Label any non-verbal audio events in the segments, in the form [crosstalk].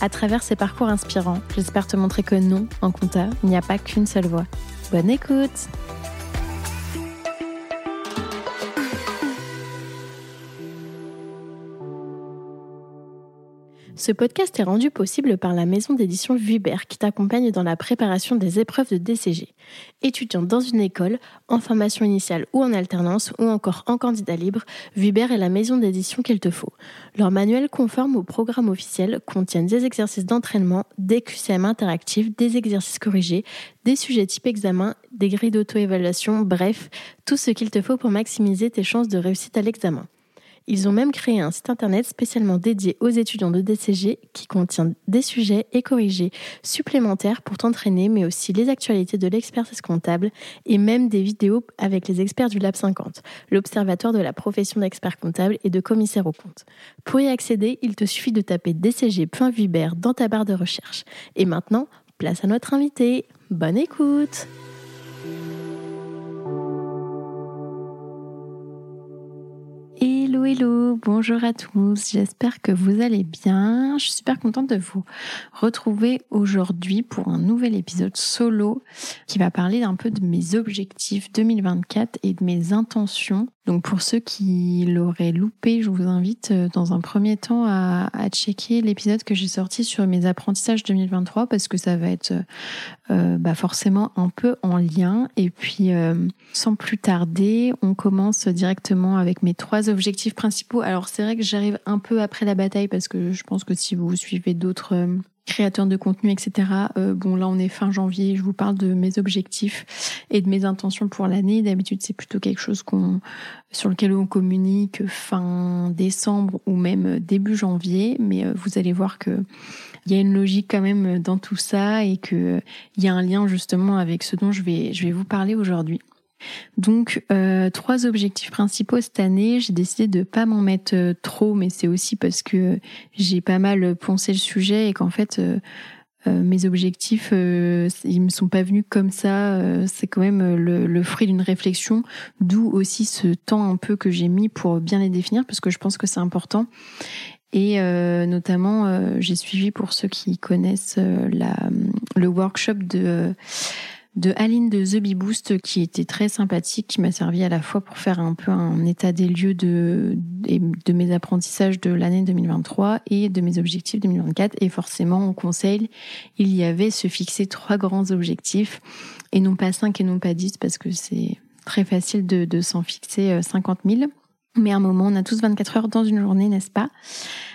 À travers ces parcours inspirants, j'espère te montrer que non, en compta, il n'y a pas qu'une seule voie. Bonne écoute Ce podcast est rendu possible par la maison d'édition Vuibert qui t'accompagne dans la préparation des épreuves de DCG. Étudiant dans une école, en formation initiale ou en alternance ou encore en candidat libre, Vuibert est la maison d'édition qu'il te faut. Leur manuel conforme au programme officiel contiennent des exercices d'entraînement, des QCM interactifs, des exercices corrigés, des sujets type examen, des grilles d'auto-évaluation, bref, tout ce qu'il te faut pour maximiser tes chances de réussite à l'examen. Ils ont même créé un site internet spécialement dédié aux étudiants de DCG qui contient des sujets et corrigés supplémentaires pour t'entraîner, mais aussi les actualités de l'expertise comptable et même des vidéos avec les experts du Lab 50, l'observatoire de la profession d'expert comptable et de commissaire aux comptes. Pour y accéder, il te suffit de taper dcg.vibert dans ta barre de recherche. Et maintenant, place à notre invité. Bonne écoute! Hello, hello, bonjour à tous, j'espère que vous allez bien. Je suis super contente de vous retrouver aujourd'hui pour un nouvel épisode solo qui va parler un peu de mes objectifs 2024 et de mes intentions. Donc pour ceux qui l'auraient loupé, je vous invite euh, dans un premier temps à, checker l'épisode que j'ai sorti sur mes apprentissages 2023 parce que ça va être euh, bah forcément un peu en lien. Et puis euh, sans plus tarder, on commence directement avec mes trois objectifs principaux. Alors c'est vrai que j'arrive un peu après la bataille parce que je pense que si vous suivez d'autres créateur de contenu, etc. Euh, bon, là, on est fin janvier. Je vous parle de mes objectifs et de mes intentions pour l'année. D'habitude, c'est plutôt quelque chose qu'on, sur lequel on communique fin décembre ou même début janvier. Mais euh, vous allez voir que il y a une logique quand même dans tout ça et que il y a un lien justement avec ce dont je vais, je vais vous parler aujourd'hui. Donc, euh, trois objectifs principaux cette année. J'ai décidé de pas m'en mettre euh, trop, mais c'est aussi parce que j'ai pas mal poncé le sujet et qu'en fait, euh, mes objectifs, ils me sont pas venus comme ça. c'est quand même le, fruit d'une réflexion, d'où aussi ce temps un peu que j'ai mis pour bien les définir, parce que je pense que c'est important. Et notamment, j'ai suivi pour ceux qui connaissent le workshop de de Aline de The Bee Boost qui était très sympathique, qui m'a servi à la fois pour faire un peu un état des lieux de, de mes apprentissages de l'année 2023 et de mes objectifs 2024. Et forcément, en conseil, il y avait se fixer trois grands objectifs et non pas cinq et non pas dix parce que c'est très facile de, de s'en fixer 50 euh, 000. Mais à un moment, on a tous 24 heures dans une journée, n'est-ce pas?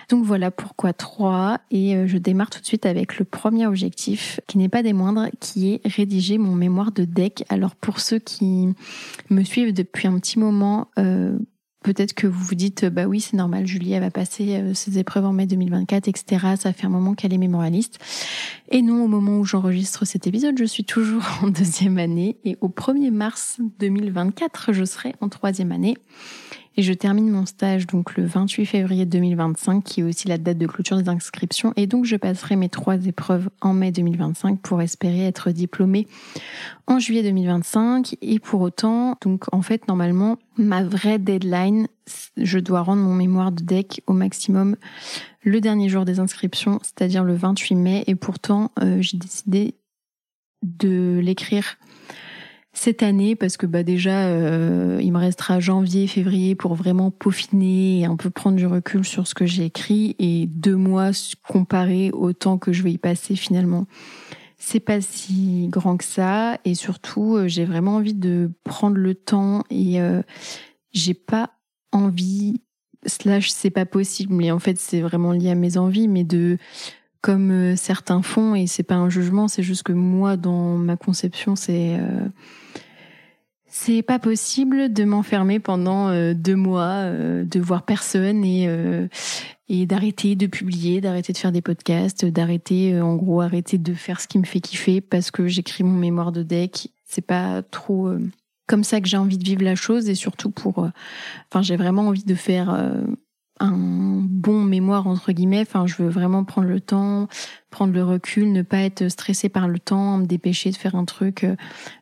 Donc voilà pourquoi 3. Et euh, je démarre tout de suite avec le premier objectif, qui n'est pas des moindres, qui est rédiger mon mémoire de deck. Alors pour ceux qui me suivent depuis un petit moment, euh, Peut-être que vous vous dites, bah oui, c'est normal, Julie, elle va passer euh, ses épreuves en mai 2024, etc. Ça fait un moment qu'elle est mémorialiste. Et non, au moment où j'enregistre cet épisode, je suis toujours [laughs] en deuxième année. Et au 1er mars 2024, je serai en troisième année. Et je termine mon stage donc le 28 février 2025, qui est aussi la date de clôture des inscriptions. Et donc je passerai mes trois épreuves en mai 2025 pour espérer être diplômée en juillet 2025. Et pour autant, donc en fait normalement, ma vraie deadline, je dois rendre mon mémoire de deck au maximum le dernier jour des inscriptions, c'est-à-dire le 28 mai. Et pourtant, euh, j'ai décidé de l'écrire cette année parce que bah déjà euh, il me restera janvier février pour vraiment peaufiner et un peu prendre du recul sur ce que j'ai écrit et deux mois comparé au temps que je vais y passer finalement. C'est pas si grand que ça et surtout euh, j'ai vraiment envie de prendre le temps et euh, j'ai pas envie slash c'est pas possible mais en fait c'est vraiment lié à mes envies mais de comme certains font et c'est pas un jugement c'est juste que moi dans ma conception c'est c'est pas possible de m'enfermer pendant euh, deux mois, euh, de voir personne et euh, et d'arrêter de publier, d'arrêter de faire des podcasts, d'arrêter, en gros, arrêter de faire ce qui me fait kiffer parce que j'écris mon mémoire de deck. C'est pas trop comme ça que j'ai envie de vivre la chose et surtout pour, enfin, j'ai vraiment envie de faire un bon mémoire entre guillemets. Enfin, je veux vraiment prendre le temps, prendre le recul, ne pas être stressé par le temps, me dépêcher de faire un truc, euh,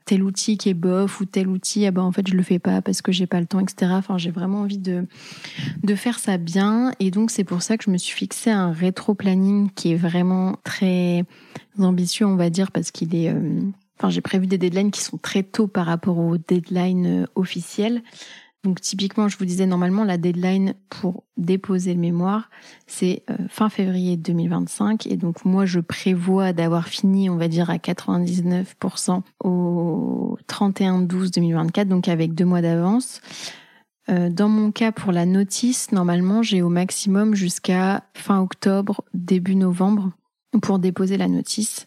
tel outil qui est bof ou tel outil, ah ben en fait je le fais pas parce que j'ai pas le temps, etc. Enfin, j'ai vraiment envie de de faire ça bien et donc c'est pour ça que je me suis fixé un rétro planning qui est vraiment très ambitieux, on va dire, parce qu'il est euh, Enfin, j'ai prévu des deadlines qui sont très tôt par rapport aux deadlines euh, officielles. Donc typiquement, je vous disais normalement la deadline pour déposer le mémoire, c'est euh, fin février 2025 et donc moi je prévois d'avoir fini, on va dire à 99% au 31 12 2024 donc avec deux mois d'avance. Euh, dans mon cas pour la notice, normalement, j'ai au maximum jusqu'à fin octobre, début novembre pour déposer la notice.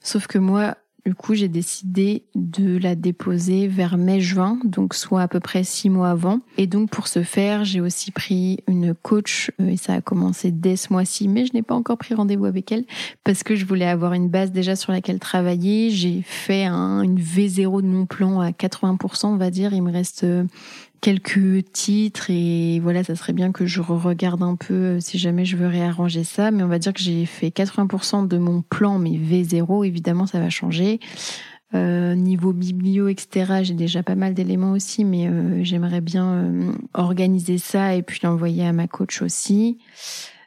Sauf que moi, du coup, j'ai décidé de la déposer vers mai-juin, donc soit à peu près six mois avant. Et donc, pour ce faire, j'ai aussi pris une coach, euh, et ça a commencé dès ce mois-ci, mais je n'ai pas encore pris rendez-vous avec elle, parce que je voulais avoir une base déjà sur laquelle travailler. J'ai fait un, une V0 de mon plan à 80%, on va dire. Il me reste euh, quelques titres et voilà, ça serait bien que je regarde un peu euh, si jamais je veux réarranger ça. Mais on va dire que j'ai fait 80% de mon plan, mais V0, évidemment, ça va changer. Euh, niveau biblio, etc., j'ai déjà pas mal d'éléments aussi, mais euh, j'aimerais bien euh, organiser ça et puis l'envoyer à ma coach aussi.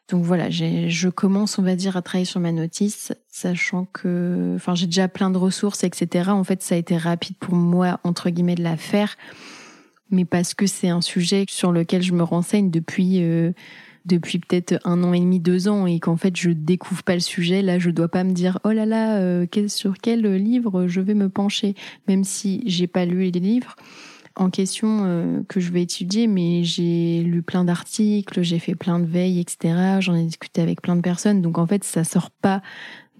Donc voilà, je commence, on va dire, à travailler sur ma notice, sachant que, enfin, j'ai déjà plein de ressources, etc. En fait, ça a été rapide pour moi, entre guillemets, de la faire mais parce que c'est un sujet sur lequel je me renseigne depuis euh, depuis peut-être un an et demi, deux ans, et qu'en fait je découvre pas le sujet. Là, je dois pas me dire oh là là, euh, sur quel livre je vais me pencher, même si j'ai pas lu les livres en question euh, que je vais étudier, mais j'ai lu plein d'articles, j'ai fait plein de veilles, etc. J'en ai discuté avec plein de personnes, donc en fait ça sort pas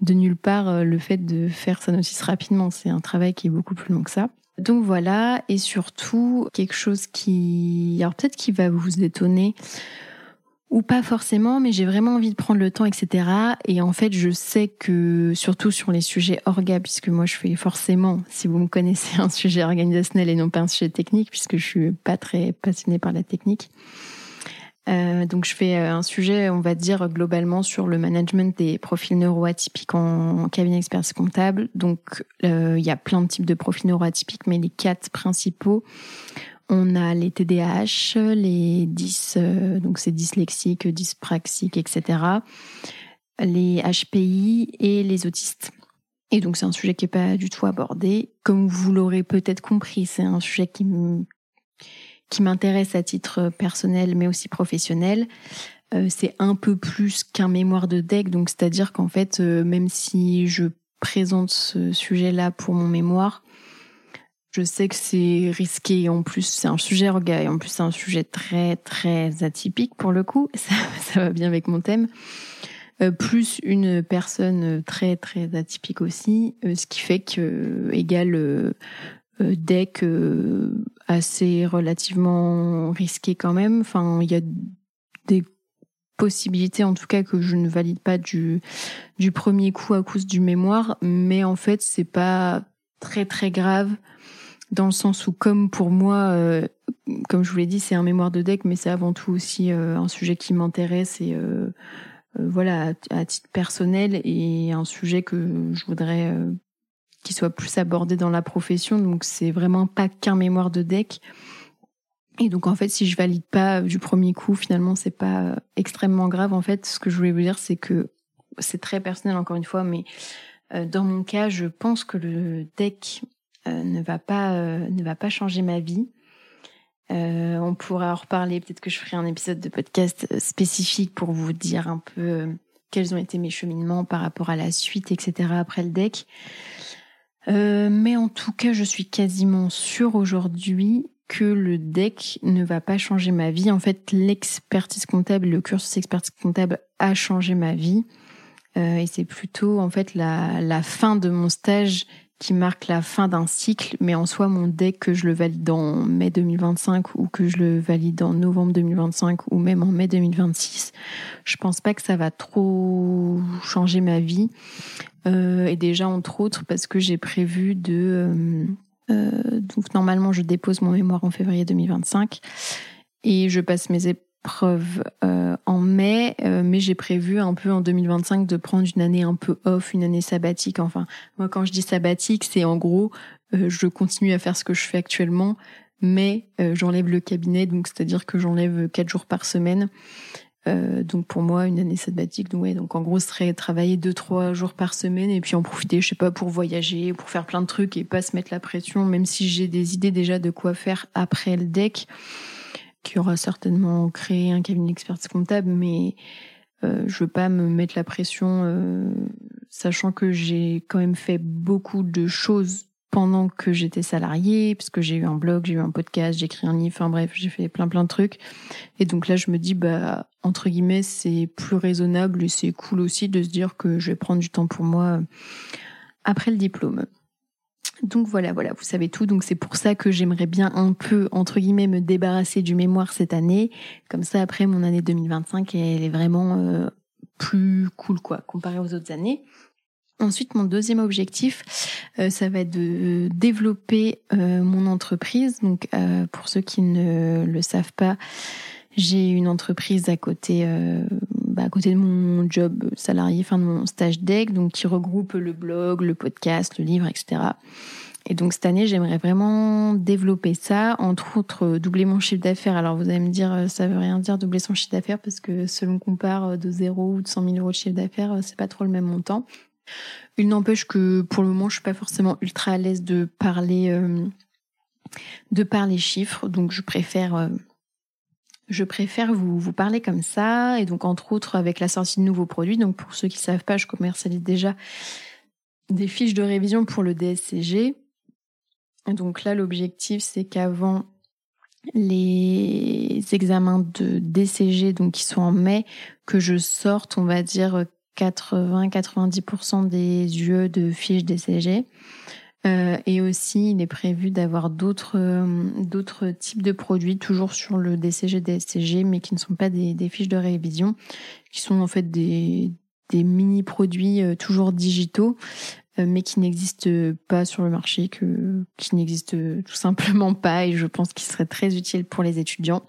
de nulle part le fait de faire sa notice rapidement. C'est un travail qui est beaucoup plus long que ça. Donc voilà, et surtout quelque chose qui, alors peut-être qui va vous étonner ou pas forcément, mais j'ai vraiment envie de prendre le temps, etc. Et en fait, je sais que surtout sur les sujets orga, puisque moi je fais forcément, si vous me connaissez, [laughs] un sujet organisationnel et non pas un sujet technique, puisque je suis pas très passionnée par la technique. Euh, donc je fais euh, un sujet, on va dire globalement sur le management des profils neuroatypiques en, cabinet expertise comptable. Donc euh, il y a plein de types de profils neuroatypiques, mais les quatre principaux, on a les TDAH, les 10, donc c'est dyslexique, dyspraxique, etc. Les HPI et les autistes. Et donc c'est un sujet qui est pas du tout abordé. Comme vous l'aurez peut-être compris, c'est un sujet qui me qui m'intéresse à titre personnel mais aussi professionnel. Euh, c'est un peu plus qu'un mémoire de deck, donc c'est-à-dire qu'en fait, euh, même si je présente ce sujet-là pour mon mémoire, je sais que c'est risqué en plus c'est un sujet orga en plus c'est un sujet très très atypique pour le coup, [laughs] ça, va bien avec mon thème. Euh, plus une personne très très atypique aussi, ce qui fait que égale euh, deck assez relativement risqué quand même. Enfin, il y a des possibilités en tout cas que je ne valide pas du du premier coup à cause du mémoire, mais en fait c'est pas très très grave dans le sens où comme pour moi, euh, comme je vous l'ai dit, c'est un mémoire de deck, mais c'est avant tout aussi un sujet qui m'intéresse et voilà à, titre personnel et un sujet que je voudrais qui soit plus abordé dans la profession. Donc c'est vraiment pas qu'un mémoire de deck. Et donc en fait, si je valide pas du premier coup, finalement c'est pas extrêmement grave. En fait, ce que je voulais vous dire, c'est que c'est très personnel encore une fois, mais euh, dans mon cas, je pense que le deck euh, ne va pas euh, ne va pas changer ma vie. on pourra en reparler. Peut-être que je ferai un épisode de podcast spécifique pour vous dire un peu quels ont été mes cheminements par rapport à la suite, etc. Après le deck. Euh, mais en tout cas, je suis quasiment sûre aujourd'hui que le deck ne va pas changer ma vie. En fait, l'expertise comptable, le cursus expertise comptable a changé ma vie. Euh, et c'est plutôt en fait la, fin de mon stage qui marque la fin d'un cycle, mais en soi, mon deck, que je le valide en mai 2025 ou que je le valide en novembre 2025 ou même en mai 2026, je pense pas que ça va trop changer ma vie. Euh, et déjà, entre autres, parce que j'ai prévu de... Euh, euh, donc normalement, je dépose mon mémoire en février 2025 et je passe mes épreuves en mai, mais j'ai prévu un peu en 2025 de prendre une année un peu off, une année sabbatique. Enfin, moi quand je dis sabbatique, c'est en gros, je continue à faire ce que je fais actuellement, mais j'enlève le cabinet, donc c'est-à-dire que j'enlève quatre jours par semaine. Euh, donc pour moi, une année sabbatique, donc, en gros, serait travailler deux trois jours par semaine et puis en profiter, je sais pas, pour voyager, pour faire plein de trucs et pas se mettre la pression, même si j'ai des idées déjà de quoi faire après le deck, qui aura certainement créé un cabinet d'expertise comptable, mais euh, je veux pas me mettre la pression, euh, sachant que j'ai quand même fait beaucoup de choses pendant que j'étais salariée, puisque j'ai eu un blog, j'ai eu un podcast, j'ai écrit un livre, enfin bref, j'ai fait plein plein de trucs. Et donc là, je me dis, bah, entre guillemets, c'est plus raisonnable et c'est cool aussi de se dire que je vais prendre du temps pour moi euh, après le diplôme. Donc voilà, voilà, vous savez tout. Donc c'est pour ça que j'aimerais bien un peu, entre guillemets, me débarrasser du mémoire cette année. Comme ça, après mon année 2025, elle est vraiment euh, plus cool, quoi, comparée aux autres années. Ensuite, mon deuxième objectif, euh, ça va être de développer euh, mon entreprise. Donc, euh, pour ceux qui ne le savent pas, j'ai une entreprise à côté, bah, à côté de mon job salarié, enfin de mon stage deck, donc qui regroupe le blog, le podcast, le livre, etc. Et donc cette année, j'aimerais vraiment développer ça, entre autres doubler mon chiffre d'affaires. Alors vous allez me dire, ça veut rien dire doubler son chiffre d'affaires parce que selon qu'on part de 0 ou de 100 000 euros de chiffre d'affaires, c'est pas trop le même montant. Il n'empêche que pour le moment, je suis pas forcément ultra à l'aise de parler euh, de parler chiffres, donc je préfère euh, vous parler comme ça et donc entre autres avec la sortie de nouveaux produits. Donc pour ceux qui savent pas, je commercialise déjà des fiches de révision pour le DSCG. Donc là, l'objectif c'est qu'avant les examens de DCG, donc qui sont en mai, que je sorte, on va dire 80-90% des yeux de fiches DCG. Euh, et aussi, il est prévu d'avoir d'autres euh, types de produits, toujours sur le DCG, DSCG, mais qui ne sont pas des, fiches de révision, qui sont en fait des, mini-produits euh, toujours digitaux, mais qui n'existent pas sur le marché, que, qui n'existent tout simplement pas, et je pense qu'ils seraient très utiles pour les étudiants.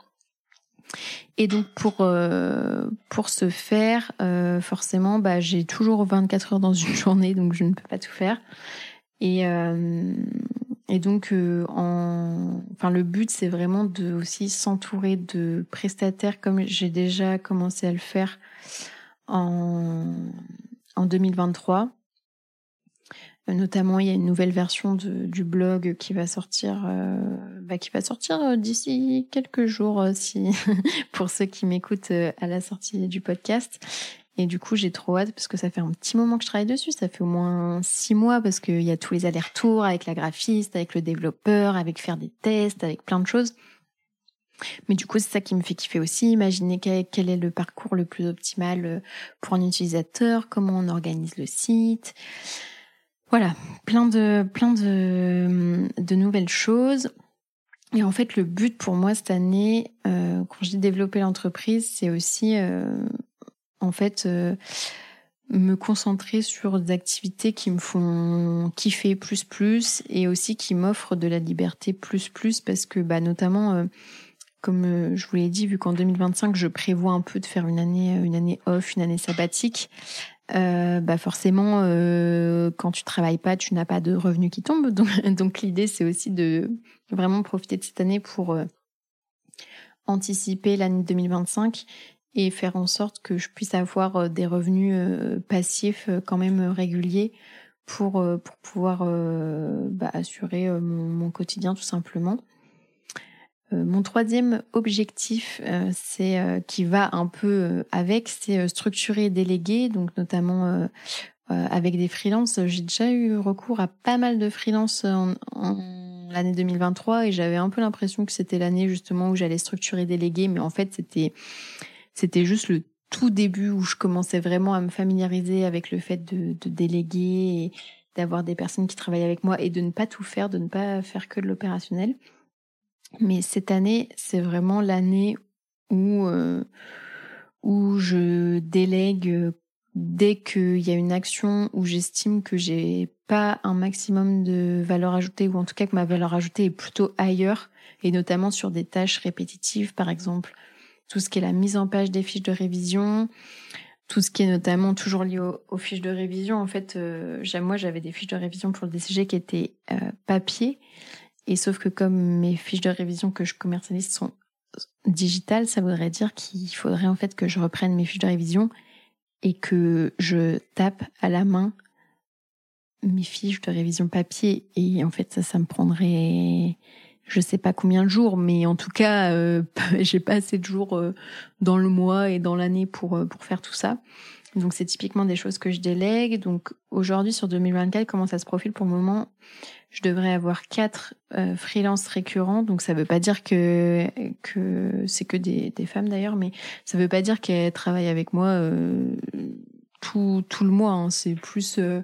Et donc pour euh, pour ce faire, euh, forcément, bah, j'ai toujours 24 heures dans une [laughs] journée, donc je ne peux pas tout faire. Et euh, et donc en, enfin le but c'est vraiment de aussi s'entourer de prestataires comme j'ai déjà commencé à le faire en en 2023 Notamment, il y a une nouvelle version du blog qui va sortir, euh, bah, qui va sortir euh, d'ici quelques jours, euh, si [laughs] pour ceux qui m'écoutent à la sortie du podcast. Et du coup, j'ai trop hâte parce que ça fait un petit moment que je travaille dessus. Ça fait au moins six mois parce qu'il y a tous les allers-retours avec la graphiste, avec le développeur, avec faire des tests, avec plein de choses. Mais du coup, c'est ça qui me fait kiffer aussi. Imaginer quel est le parcours le plus optimal pour un utilisateur, comment on organise le site. Voilà, plein de nouvelles choses. Et en fait, le but pour moi cette année, euh, quand je dis développer l'entreprise, c'est aussi euh, en fait euh, me concentrer sur des activités qui me font kiffer plus plus et aussi qui m'offrent de la liberté plus plus parce que bah notamment comme je vous l'ai dit, vu qu'en 2025 je prévois un peu de faire une année une année off, une année sabbatique, euh, bah forcément, euh, quand tu travailles pas, tu n'as pas de revenus qui tombent. [laughs] Donc, l'idée, c'est aussi de vraiment profiter de cette année pour euh, anticiper l'année 2025 et faire en sorte que je puisse avoir des revenus passifs quand même réguliers pour, pouvoir bah, assurer mon, quotidien tout simplement. Euh, mon troisième objectif, euh, c'est euh, qui va un peu avec, c'est structurer et déléguer, donc notamment avec des freelances. J'ai déjà eu recours à pas mal de freelances en, en l'année 2023 et j'avais un peu l'impression que c'était l'année justement où j'allais structurer et déléguer, mais en fait c'était c'était juste le tout début où je commençais vraiment à me familiariser avec le fait de, de déléguer d'avoir des personnes qui travaillent avec moi et de ne pas tout faire, de ne pas faire que de l'opérationnel. Mais cette année, c'est vraiment l'année où, euh, où je délègue dès qu'il y a une action où j'estime que j'ai pas un maximum de valeur ajoutée ou en tout cas que ma valeur ajoutée est plutôt ailleurs et notamment sur des tâches répétitives par exemple tout ce qui est la mise en page des fiches de révision tout ce qui est notamment toujours lié aux, fiches de révision. En fait euh, moi j'avais des fiches de révision pour le DCG qui étaient euh, papier et sauf que comme mes fiches de révision que je commercialise sont digitales ça voudrait dire qu'il faudrait en fait que je reprenne mes fiches de révision et que je tape à la main mes fiches de révision papier. Et en fait ça ça me prendrait je sais pas combien de jours mais en tout cas euh, [laughs] j'ai pas assez de jours euh, dans le mois et dans l'année pour euh, pour faire tout ça donc c'est typiquement des choses que je délègue donc aujourd'hui sur 2024 comment ça se profile pour le moment? Je devrais avoir quatre euh, freelances récurrents. Donc ça veut pas dire que que c'est que des, femmes d'ailleurs, mais ça veut pas dire qu'elles travaillent avec moi euh, tout tout le mois. Hein. C'est plus, euh,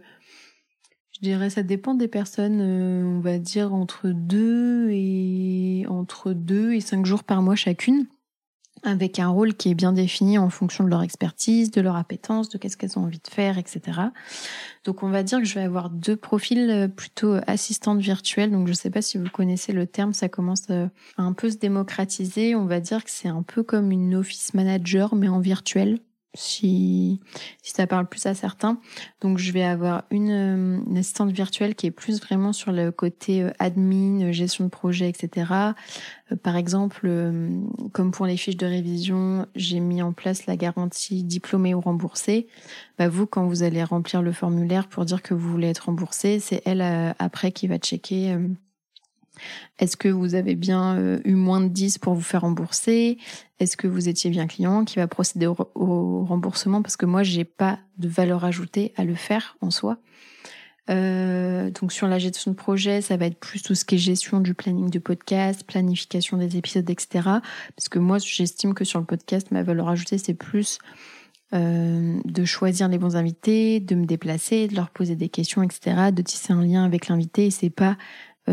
je dirais, ça dépend des personnes. On va dire entre deux et entre deux et cinq jours par mois chacune avec un rôle qui est bien défini en fonction de leur expertise, de leur appétence, de qu'est-ce qu'elles ont envie de faire, etc. Donc on va dire que je vais avoir deux profils euh, plutôt assistantes virtuelles. Donc je ne sais pas si vous connaissez le terme, ça commence euh, à un peu se démocratiser. On va dire que c'est un peu comme une office manager mais en virtuel si, si ça parle plus à certains. Donc je vais avoir une, euh, une, assistante virtuelle qui est plus vraiment sur le côté euh, admin, gestion de projet, etc. Euh, par exemple, comme pour les fiches de révision, j'ai mis en place la garantie diplômé ou remboursé. Bah vous, quand vous allez remplir le formulaire pour dire que vous voulez être remboursé, c'est elle après qui va checker est-ce que vous avez bien euh, eu moins de 10 pour vous faire rembourser? Est-ce que vous étiez bien client qui va procéder au, remboursement? Parce que moi, j'ai pas de valeur ajoutée à le faire en soi. Euh, donc sur la gestion de projet, ça va être plus tout ce qui est gestion du planning du podcast, planification des épisodes, etc. Parce que moi, j'estime que sur le podcast, ma valeur ajoutée, c'est plus euh, de choisir les bons invités, de me déplacer, de leur poser des questions, etc., de tisser un lien avec l'invité. Et c'est pas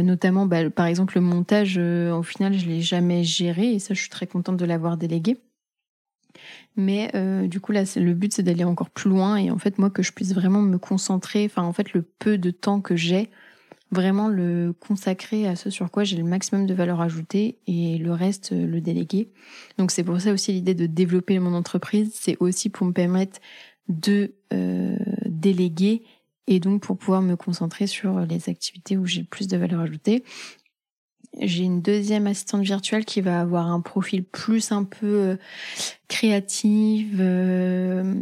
notamment, bah, par exemple, le montage, euh, au final, je l'ai jamais géré et ça, je suis très contente de l'avoir délégué. Mais euh, du coup, là, le but, c'est d'aller encore plus loin et en fait, moi, que je puisse vraiment me concentrer, enfin, en fait, le peu de temps que j'ai, vraiment le consacrer à ce sur quoi j'ai le maximum de valeur ajoutée et le reste, le déléguer. Donc, c'est pour ça aussi l'idée de développer mon entreprise, c'est aussi pour me permettre de déléguer et donc pour pouvoir me concentrer sur les activités où j'ai plus de valeur ajoutée. J'ai une deuxième assistante virtuelle qui va avoir un profil plus un peu euh, créative, euh,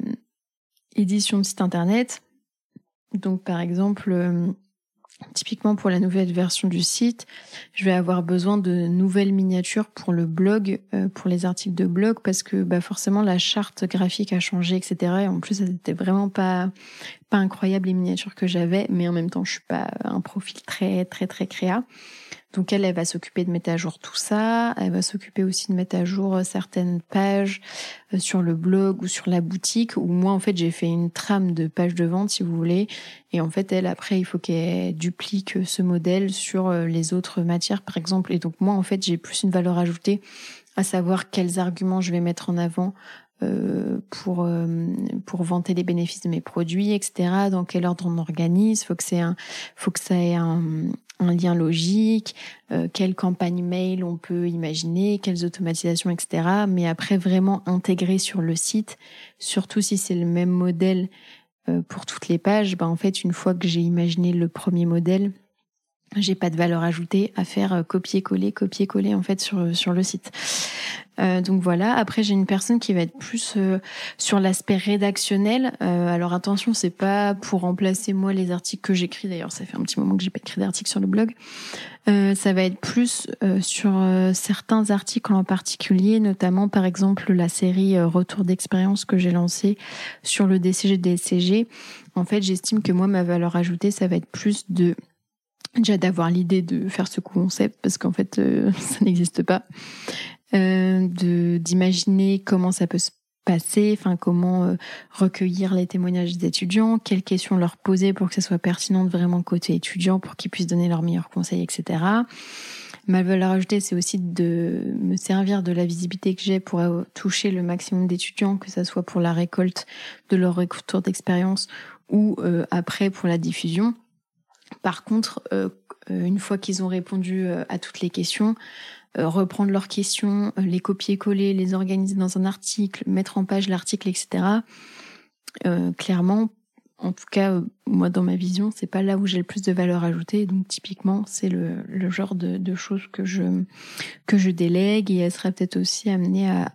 édition de site internet. Donc par exemple, euh, Typiquement pour la nouvelle version du site, je vais avoir besoin de nouvelles miniatures pour le blog, euh, pour les articles de blog, parce que bah forcément la charte graphique a changé, etc. Et en plus, c'était vraiment pas pas incroyable les miniatures que j'avais, mais en même temps, je suis pas un profil très très très créa. Donc elle, elle va s'occuper de mettre à jour tout ça. Elle va s'occuper aussi de mettre à jour euh, certaines pages euh, sur le blog ou sur la boutique. Où moi, en fait, j'ai fait une trame de pages de vente, si vous voulez. Et en fait, elle, après, il faut qu'elle duplique euh, ce modèle sur les autres matières, par exemple. Et donc moi, en fait, j'ai plus une valeur ajoutée à savoir quels arguments je vais mettre en avant pour pour vanter les bénéfices de mes produits, etc. Dans quel ordre on organise Faut que c'est un, faut que ça ait un, un lien logique, euh, quelle campagne mail on peut imaginer, quelles automatisations, etc. Mais après, vraiment intégrer sur le site, surtout si c'est le même modèle euh, pour toutes les pages, bah, en fait, une fois que j'ai imaginé le premier modèle, j'ai pas de valeur ajoutée à faire euh, copier-coller, copier-coller en fait sur sur le site. Euh, donc voilà. Après, j'ai une personne qui va être plus euh, sur l'aspect rédactionnel. Euh, alors attention, c'est pas pour remplacer moi les articles que j'écris. D'ailleurs, ça fait un petit moment que j'ai pas écrit d'articles sur le blog. ça va être plus sur certains articles en particulier, notamment par exemple la série Retour d'expérience que j'ai lancée sur le DCG DCG. En fait, j'estime que moi ma valeur ajoutée, ça va être plus de déjà d'avoir l'idée de faire ce concept parce qu'en fait [laughs] ça n'existe pas euh, de d'imaginer comment ça peut se passer, enfin comment euh, recueillir les témoignages des étudiants, quelles questions leur poser pour que ça soit pertinent vraiment côté étudiant, pour qu'ils puissent donner leurs meilleurs conseils, etc. Ma valeur ajoutée, c'est aussi de me servir de la visibilité que j'ai pour toucher le maximum d'étudiants, que ça soit pour la récolte de leur retour d'expérience ou après pour la diffusion. Par contre, une fois qu'ils ont répondu à toutes les questions, euh, reprendre leurs questions, euh, les copier-coller, les organiser dans un article, mettre en page l'article, etc. Euh, clairement, en tout cas, moi, dans ma vision, c'est pas là où j'ai le plus de valeur ajoutée. Donc, typiquement, c'est le, genre de, choses que je, délègue et elle sera peut-être aussi amenée à,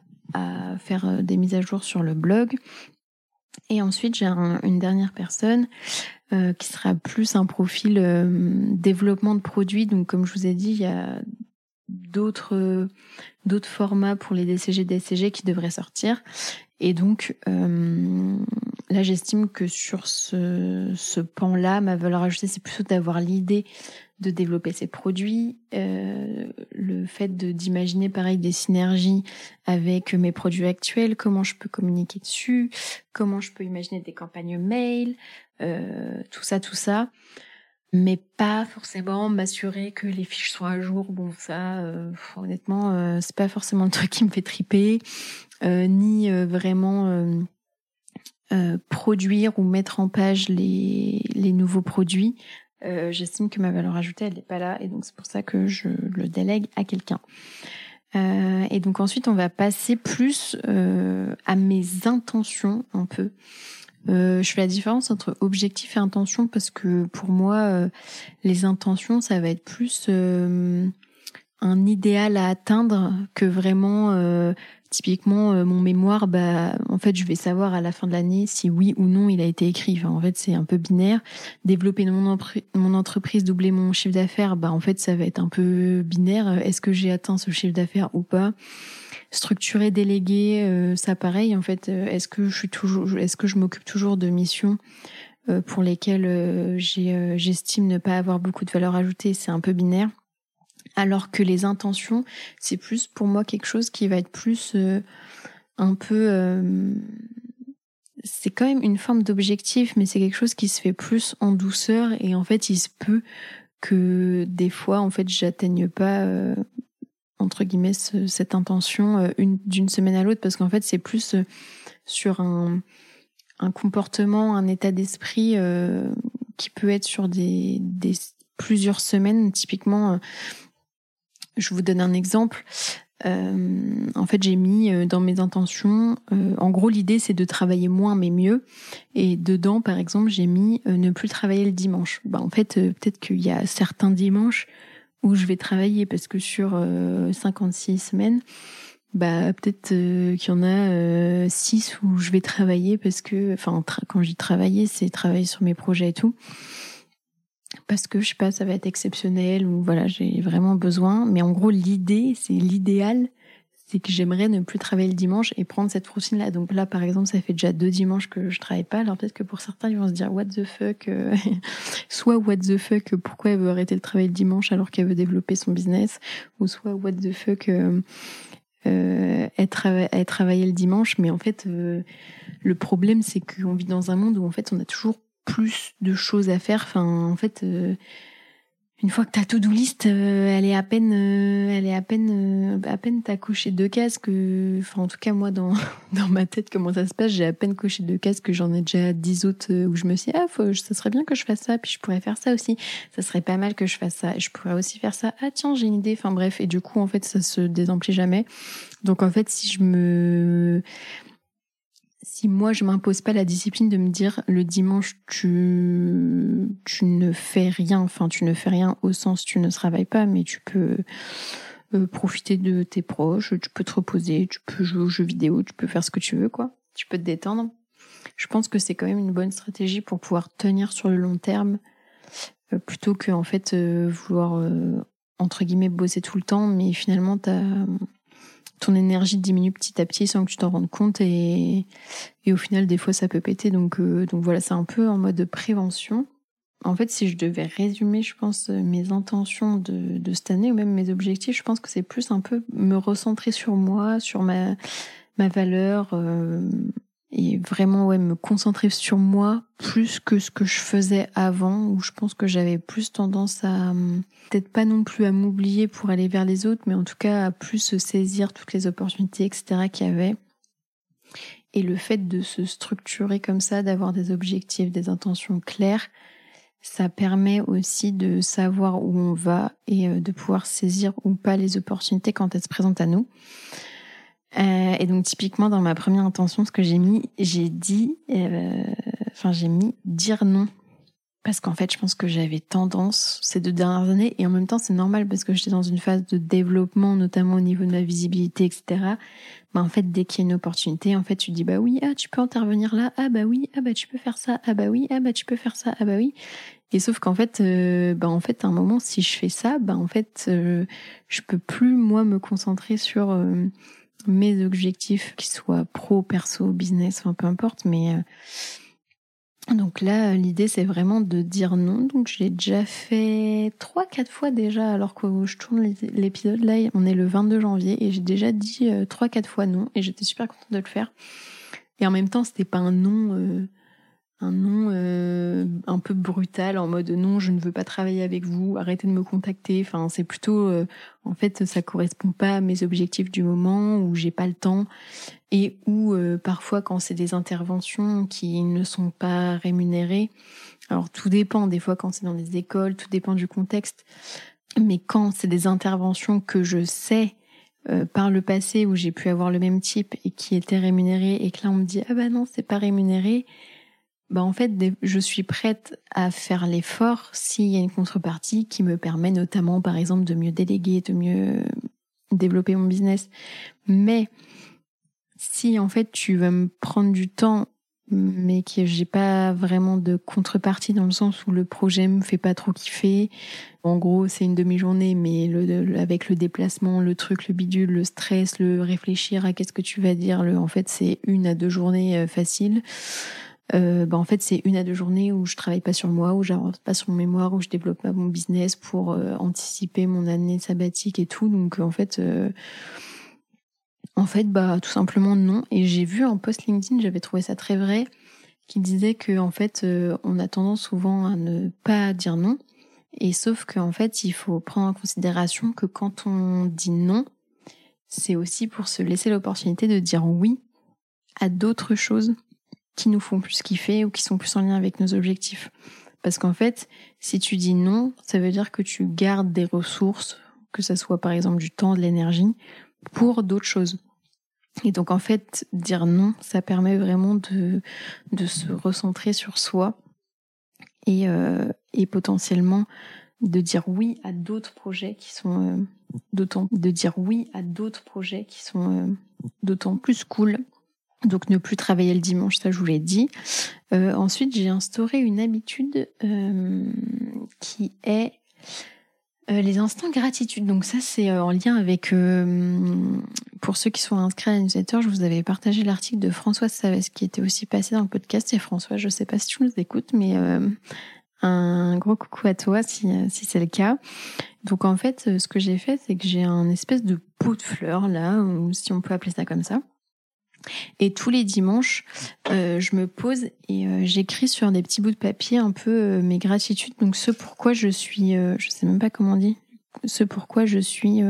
faire des mises à jour sur le blog. Et ensuite, j'ai une dernière personne euh, qui sera plus un profil développement de produits. Donc, comme je vous ai dit, il y a d'autres d'autres formats pour les DCG DCG qui devraient sortir et donc euh, là j'estime que sur ce, ce pan là ma valeur ajoutée c'est plutôt d'avoir l'idée de développer ces produits euh, le fait de d'imaginer pareil des synergies avec mes produits actuels comment je peux communiquer dessus comment je peux imaginer des campagnes mail euh, tout ça tout ça mais pas forcément m'assurer que les fiches soient à jour. Bon, ça, euh, honnêtement, euh, c'est pas forcément le truc qui me fait triper, euh, ni vraiment produire ou mettre en page les, nouveaux produits. J'estime que ma valeur ajoutée, elle n'est pas là, et donc c'est pour ça que je le délègue à quelqu'un. et donc ensuite, on va passer plus à mes intentions un peu. Euh, je fais la différence entre objectif et intention parce que pour moi, euh, les intentions, ça va être plus euh, un idéal à atteindre que vraiment, typiquement, mon mémoire, bah, en fait, je vais savoir à la fin de l'année si oui ou non il a été écrit. En fait, c'est un peu binaire. Développer mon, entreprise, doubler mon chiffre d'affaires, bah, en fait, ça va être un peu binaire. Est-ce que j'ai atteint ce chiffre d'affaires ou pas? Structurer, déléguer, euh, ça pareil en fait. Euh, est-ce que je suis toujours, est-ce que je m'occupe toujours de missions euh, pour lesquelles j'estime ne pas avoir beaucoup de valeur ajoutée? C'est un peu binaire. Alors que les intentions, c'est plus pour moi quelque chose qui va être plus un peu c'est quand même une forme d'objectif, mais c'est quelque chose qui se fait plus en douceur et en fait, il se peut que des fois, en fait, j'atteigne pas entre guillemets cette intention euh, d'une semaine à l'autre parce qu'en fait c'est plus euh, sur un, comportement, un état d'esprit euh, qui peut être sur des plusieurs semaines. Typiquement, je vous donne un exemple. en fait, j'ai mis dans mes intentions, en gros, l'idée c'est de travailler moins mais mieux. Et dedans, par exemple, j'ai mis ne plus travailler le dimanche. Bah, en fait, peut-être qu'il y a certains dimanches où je vais travailler parce que sur 56 euh, semaines, bah peut-être euh, qu'il y en a 6 euh, où je vais travailler parce que, enfin, quand j'y travailler, c'est travailler sur mes projets et tout. Parce que je sais pas, ça va être exceptionnel ou voilà, j'ai vraiment besoin. Mais en gros, l'idée, c'est l'idéal, c'est que j'aimerais ne plus travailler le dimanche et prendre cette routine-là. Donc là, par exemple, ça fait déjà deux dimanches que je travaille pas. Alors peut-être que pour certains, ils vont se dire what the fuck, euh, [laughs] soit what the fuck, pourquoi elle veut arrêter le travail le dimanche alors qu'elle veut développer son business, ou soit what the fuck, euh, euh, elle, travaille le dimanche. Mais en fait, euh, le problème, c'est qu'on vit dans un monde où en fait, on a toujours plus de choses à faire. Enfin, en fait une fois que ta to-do list, euh, elle est à peine, euh, elle est à peine, euh, à peine t'as coché deux cases que, enfin en tout cas moi dans [laughs] dans ma tête comment ça se passe, j'ai à peine coché deux cases que j'en ai déjà dix autres où je me suis dit, ah faut, ça serait bien que je fasse ça, puis je pourrais faire ça aussi, ça serait pas mal que je fasse ça, je pourrais aussi faire ça, ah tiens j'ai une idée, enfin bref. Et du coup en fait ça se désemplit jamais, donc en fait si je me si moi je m'impose pas la discipline de me dire le dimanche tu ne fais rien, enfin tu ne fais rien au sens tu ne travailles pas, mais tu peux euh, profiter de tes proches, tu peux te reposer, tu peux jouer aux jeux vidéo, tu peux faire ce que tu veux quoi, tu peux te détendre. Je pense que c'est quand même une bonne stratégie pour pouvoir tenir sur le long terme euh, plutôt que en fait euh, vouloir entre guillemets bosser tout le temps, mais finalement t'as ton énergie diminue petit à petit sans que tu t'en rendes compte et, et au final des fois ça peut péter. Donc euh, donc voilà c'est un peu en mode prévention. En fait si je devais résumer je pense mes intentions de, de cette année ou même mes objectifs je pense que c'est plus un peu me recentrer sur moi sur ma ma valeur euh, et vraiment ouais me concentrer sur moi plus que ce que je faisais avant où je pense que j'avais plus tendance à peut-être pas non plus à m'oublier pour aller vers les autres mais en tout cas à plus saisir toutes les opportunités etc qu'il y avait et le fait de se structurer comme ça d'avoir des objectifs des intentions claires ça permet aussi de savoir où on va et euh, de pouvoir saisir ou pas les opportunités quand elles se présentent à nous. Euh, et donc typiquement dans ma première intention, ce que j'ai mis, j'ai dit, euh, enfin j'ai mis dire non. Parce qu'en fait, je pense que j'avais tendance ces deux dernières années, et en même temps, c'est normal parce que j'étais dans une phase de développement, notamment au niveau de ma visibilité, etc. Bah, en fait, dès qu'il y a une opportunité, en fait, tu dis bah oui, ah tu peux intervenir là, ah bah oui, ah bah tu peux faire ça, ah bah oui, ah bah tu peux faire ça, ah bah oui. Et sauf qu'en fait, euh, bah en fait, à un moment, si je fais ça, bah en fait, je peux plus moi me concentrer sur mes objectifs, qu'ils soient pro, perso, business, enfin peu importe. Mais euh, donc là, l'idée c'est vraiment de dire non. Donc je l'ai déjà fait trois, quatre fois déjà, alors que je tourne l'épisode là, on est le 22 janvier et j'ai déjà dit euh, trois, quatre fois non et j'étais super contente de le faire. Et en même temps, c'était pas un non. Euh, un nom euh, un peu brutal en mode non je ne veux pas travailler avec vous arrêtez de me contacter. Enfin c'est plutôt euh, en fait ça correspond pas à mes objectifs du moment où j'ai pas le temps. Et où euh, parfois quand c'est des interventions qui ne sont pas rémunérées alors tout dépend des fois quand c'est dans les écoles tout dépend du contexte mais quand c'est des interventions que je sais par le passé où j'ai pu avoir le même type et qui étaient rémunérées et que là on me dit ah bah non c'est pas rémunéré bah en fait, je suis prête à faire l'effort s'il y a une contrepartie qui me permet notamment, par exemple, de mieux déléguer, de mieux développer mon business. Mais si en fait tu vas me prendre du temps, mais que j'ai pas vraiment de contrepartie dans le sens où le projet me fait pas trop kiffer. En gros, c'est une demi-journée, mais avec le déplacement, le truc, le bidule, le stress, le réfléchir à qu'est-ce que tu vas dire, en fait, c'est une à deux journées euh, faciles euh, bah en fait c'est une à deux journées où je travaille pas sur moi, où j'avance pas sur mon mémoire, où je développe pas mon business pour euh, anticiper mon année sabbatique et tout. Donc en fait, euh, en fait bah tout simplement non. Et j'ai vu un post LinkedIn, j'avais trouvé ça très vrai, qui disait que en fait on a tendance souvent à ne pas dire non. Et sauf qu'en fait il faut prendre en considération que quand on dit non, c'est aussi pour se laisser l'opportunité de dire oui à d'autres choses qui nous font plus kiffer ou qui sont plus en lien avec nos objectifs. Parce qu'en fait, si tu dis non, ça veut dire que tu gardes des ressources, que ça soit par exemple du temps, de l'énergie, pour d'autres choses. Et donc en fait, dire non, ça permet vraiment de, de se recentrer sur soi et, euh, et potentiellement de dire oui à d'autres projets qui sont euh, d'autant de dire oui à d'autres projets qui sont euh, d'autant plus cool donc ne plus travailler le dimanche, ça je vous l'ai dit. Euh, ensuite, j'ai instauré une habitude euh, qui est euh, les instants gratitude. Donc ça c'est en lien avec, pour ceux qui sont inscrits à la newsletter, je vous avais partagé l'article de Françoise Savès qui était aussi passé dans le podcast. Et François, je sais pas si tu nous écoutes, mais un gros coucou à toi si, si c'est le cas. Donc en fait, ce que j'ai fait, c'est que j'ai un espèce de pot de fleurs là, ou si on peut appeler ça comme ça et tous les dimanches, euh, je me pose et euh, j'écris sur des petits bouts de papier un peu euh, mes gratitudes. Donc ce pourquoi je suis, je sais même pas comment on dit, ce pourquoi je suis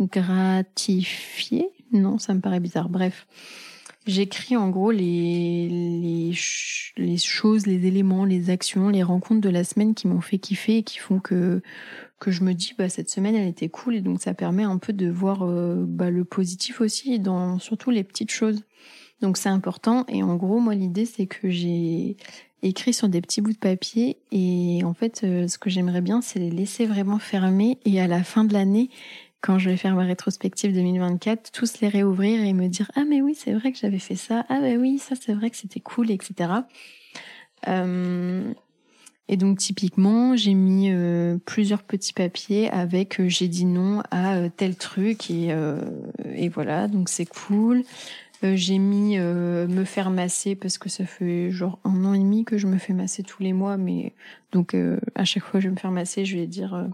gratifiée. Non, ça me paraît bizarre. Bref, j'écris en gros les, choses, les éléments, les actions, les rencontres de la semaine qui m'ont fait kiffer et qui font que que je me dis bah cette semaine elle était cool et donc ça permet un peu de voir euh, bah, le positif aussi dans surtout les petites choses. Donc c'est important et en gros moi l'idée c'est que j'ai écrit sur des petits bouts de papier et en fait euh, ce que j'aimerais bien c'est les laisser vraiment fermer et à la fin de l'année quand je vais faire ma rétrospective 2024 tous les réouvrir et me dire ah mais oui c'est vrai que j'avais fait ça ah bah oui ça c'est vrai que c'était cool etc. et donc typiquement, j'ai mis euh, plusieurs petits papiers avec euh, j'ai dit non à euh, tel truc et, et voilà, donc c'est cool. j'ai mis me faire masser parce que ça fait genre un an et demi que je me fais masser tous les mois, mais donc à chaque fois que je vais me faire masser, je vais dire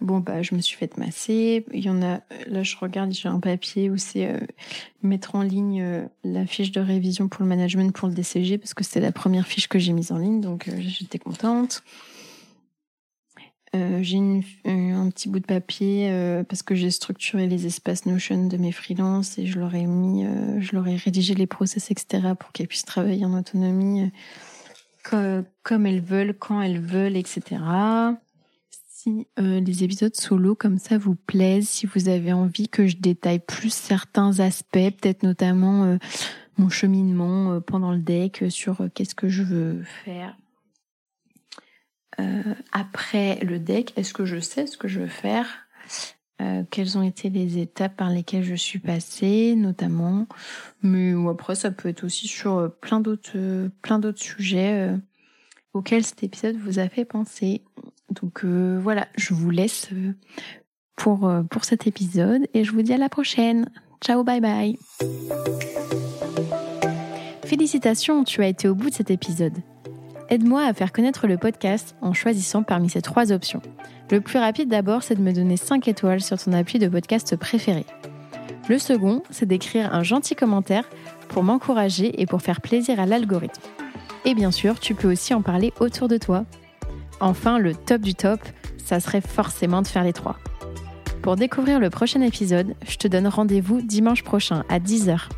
Bon, bah, je me suis fait masser. Il y en a, là, je regarde, j'ai un papier où c'est euh, mettre en ligne euh, la fiche de révision pour le management pour le DCG parce que c'était la première fiche que j'ai mise en ligne, donc euh, j'étais contente. j'ai un petit bout de papier parce que j'ai structuré les espaces Notion de mes freelances et je leur ai mis, je leur ai rédigé les process, etc. pour qu'elles puissent travailler en autonomie comme elles veulent, quand elles veulent, etc. Si euh, les épisodes solo comme ça vous plaisent, si vous avez envie que je détaille plus certains aspects, peut-être notamment euh, mon cheminement euh, pendant le deck sur qu'est-ce que je veux faire après le deck, est-ce que je sais ce que je veux faire? Quelles ont été les étapes par lesquelles je suis passée, notamment? Mais après, ça peut être aussi sur plein d'autres, plein d'autres sujets auxquels cet épisode vous a fait penser. Donc euh, voilà, je vous laisse euh, pour, euh, pour cet épisode et je vous dis à la prochaine. Ciao, bye bye. Félicitations, tu as été au bout de cet épisode. Aide-moi à faire connaître le podcast en choisissant parmi ces trois options. Le plus rapide d'abord, c'est de me donner 5 étoiles sur ton appui de podcast préféré. Le second, c'est d'écrire un gentil commentaire pour m'encourager et pour faire plaisir à l'algorithme. Et bien sûr, tu peux aussi en parler autour de toi. Enfin, le top du top, ça serait forcément de faire les trois. Pour découvrir le prochain épisode, je te donne rendez-vous dimanche prochain à 10h.